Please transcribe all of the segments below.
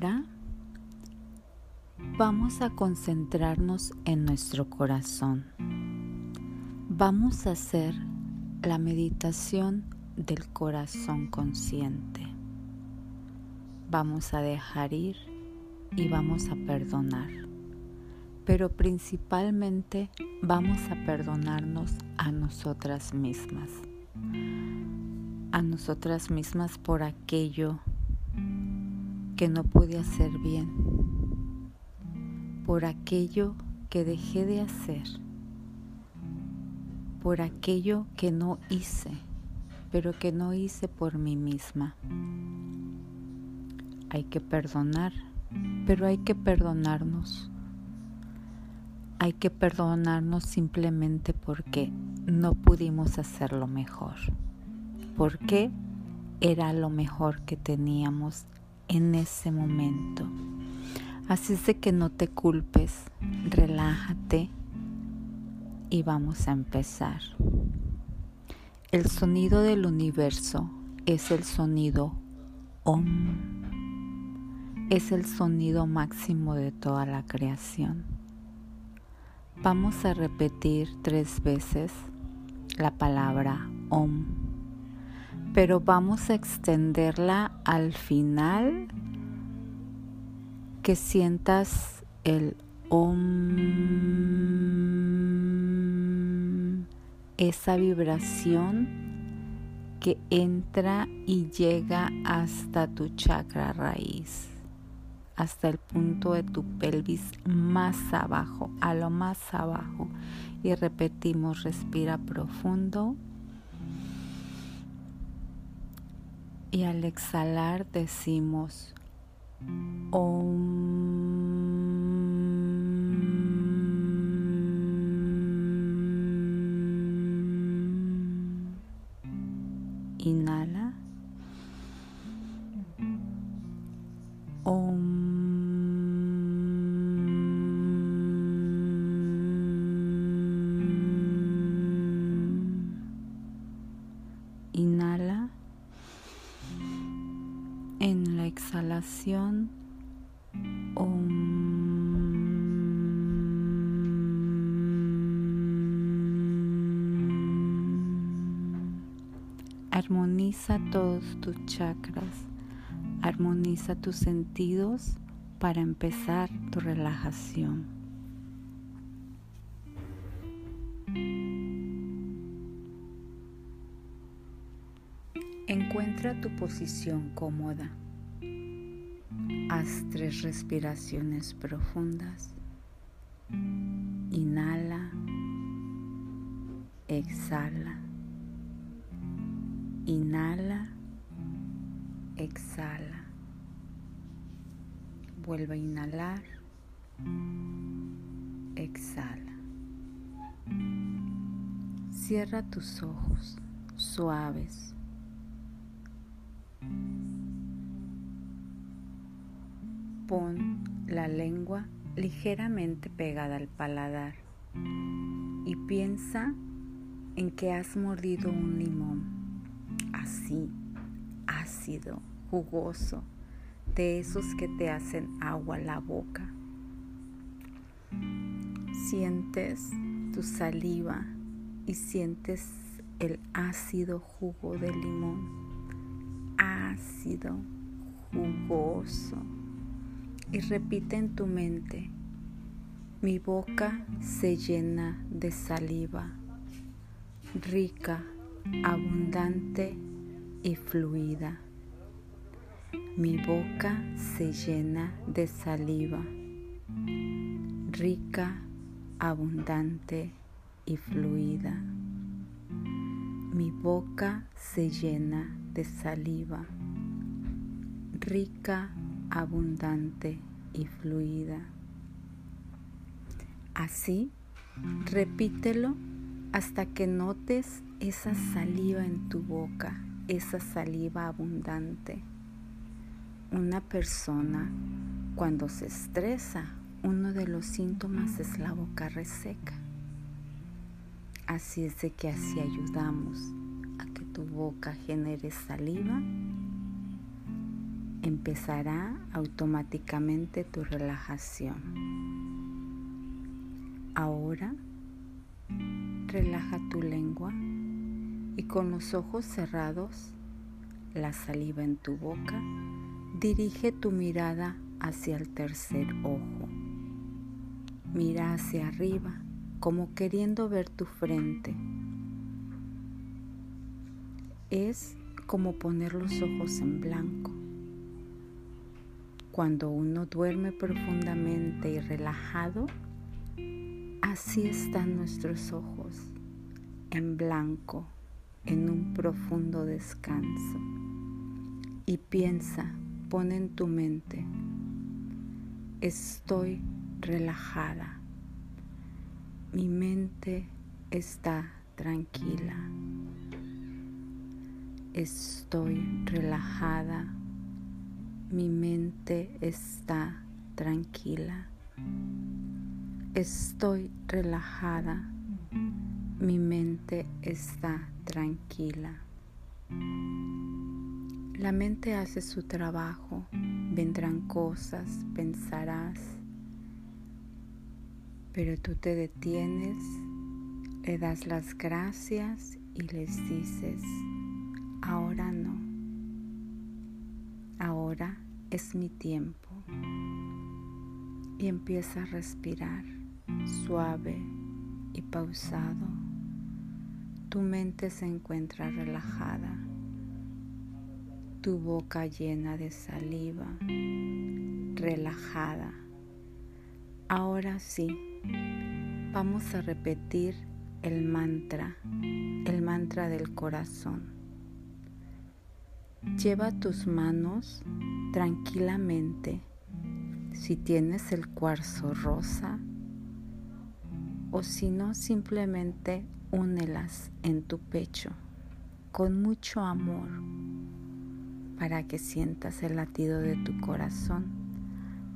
Ahora vamos a concentrarnos en nuestro corazón. Vamos a hacer la meditación del corazón consciente. Vamos a dejar ir y vamos a perdonar. Pero principalmente vamos a perdonarnos a nosotras mismas. A nosotras mismas por aquello que no pude hacer bien, por aquello que dejé de hacer, por aquello que no hice, pero que no hice por mí misma. Hay que perdonar, pero hay que perdonarnos. Hay que perdonarnos simplemente porque no pudimos hacerlo mejor, porque era lo mejor que teníamos en ese momento. Así es de que no te culpes, relájate y vamos a empezar. El sonido del universo es el sonido OM. Es el sonido máximo de toda la creación. Vamos a repetir tres veces la palabra OM pero vamos a extenderla al final que sientas el om, esa vibración que entra y llega hasta tu chakra raíz, hasta el punto de tu pelvis más abajo, a lo más abajo. Y repetimos, respira profundo. Y al exhalar decimos Om. Inhala. Armoniza todos tus chakras, armoniza tus sentidos para empezar tu relajación. Encuentra tu posición cómoda. Haz tres respiraciones profundas. Inhala. Exhala. Inhala. Exhala. Vuelve a inhalar. Exhala. Cierra tus ojos suaves Pon la lengua ligeramente pegada al paladar y piensa en que has mordido un limón, así, ácido, jugoso, de esos que te hacen agua la boca. Sientes tu saliva y sientes el ácido jugo del limón, ácido, jugoso y repite en tu mente, mi boca se llena de saliva, rica, abundante y fluida. Mi boca se llena de saliva, rica, abundante y fluida. Mi boca se llena de saliva, rica, abundante y fluida. Así, repítelo hasta que notes esa saliva en tu boca, esa saliva abundante. Una persona cuando se estresa, uno de los síntomas es la boca reseca. Así es de que así ayudamos a que tu boca genere saliva empezará automáticamente tu relajación. Ahora relaja tu lengua y con los ojos cerrados, la saliva en tu boca, dirige tu mirada hacia el tercer ojo. Mira hacia arriba como queriendo ver tu frente. Es como poner los ojos en blanco. Cuando uno duerme profundamente y relajado, así están nuestros ojos, en blanco, en un profundo descanso. Y piensa, pon en tu mente, estoy relajada, mi mente está tranquila, estoy relajada mi mente está tranquila. Estoy relajada. Mi mente está tranquila. La mente hace su trabajo. Vendrán cosas, pensarás. Pero tú te detienes, le das las gracias y les dices, ahora no ahora es mi tiempo. Y empieza a respirar suave y pausado. Tu mente se encuentra relajada, tu boca llena de saliva, relajada. Ahora sí, vamos a repetir el mantra, el mantra del corazón. Lleva tus manos tranquilamente si tienes el cuarzo rosa o si no simplemente únelas en tu pecho con mucho amor para que sientas el latido de tu corazón,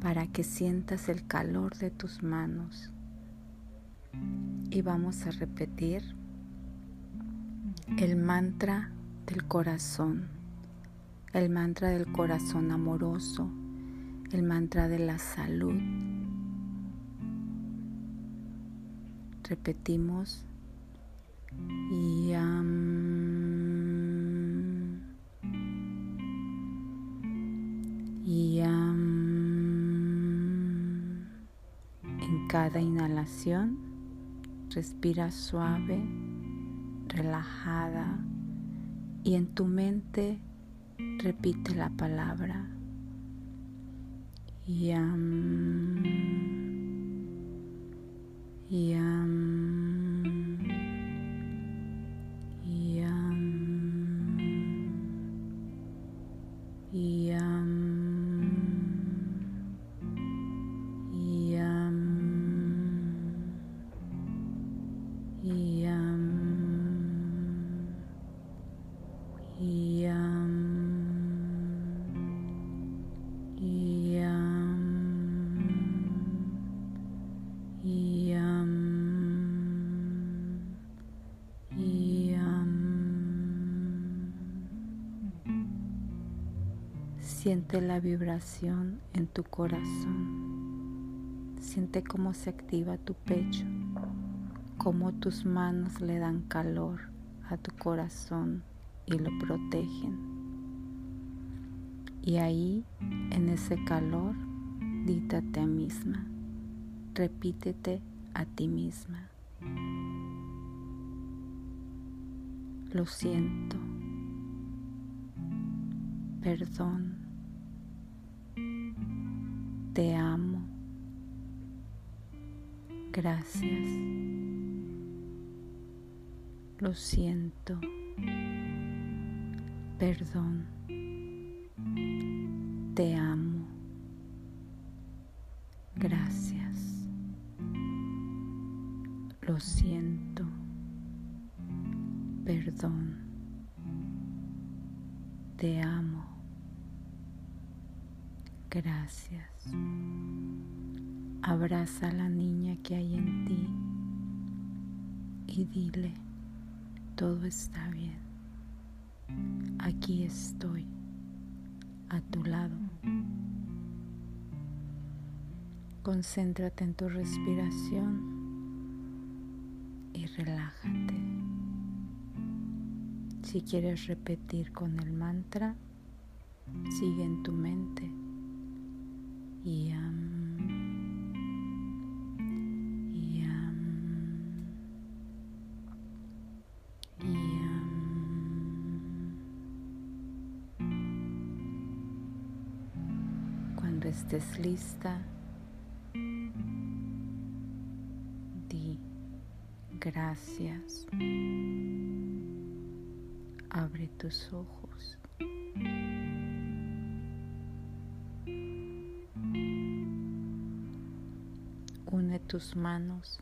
para que sientas el calor de tus manos. Y vamos a repetir el mantra del corazón el mantra del corazón amoroso, el mantra de la salud. Repetimos Yam. Yam. En cada inhalación, respira suave, relajada y en tu mente Repite la palabra. Yam. Yam. Siente la vibración en tu corazón. Siente cómo se activa tu pecho, cómo tus manos le dan calor a tu corazón y lo protegen. Y ahí, en ese calor, dítate a misma, repítete a ti misma. Lo siento. Perdón te amo. Gracias. Lo siento. Perdón. Te amo. Gracias. Lo siento. Perdón. Te amo. Gracias. Abraza a la niña que hay en ti y dile, todo está bien. Aquí estoy. a tu lado. Concéntrate en tu respiración y relájate. Si quieres repetir con el mantra, sigue en tu mente. Yam. Yam. Yam. Cuando estés lista, di gracias. Abre tus ojos. Tus manos.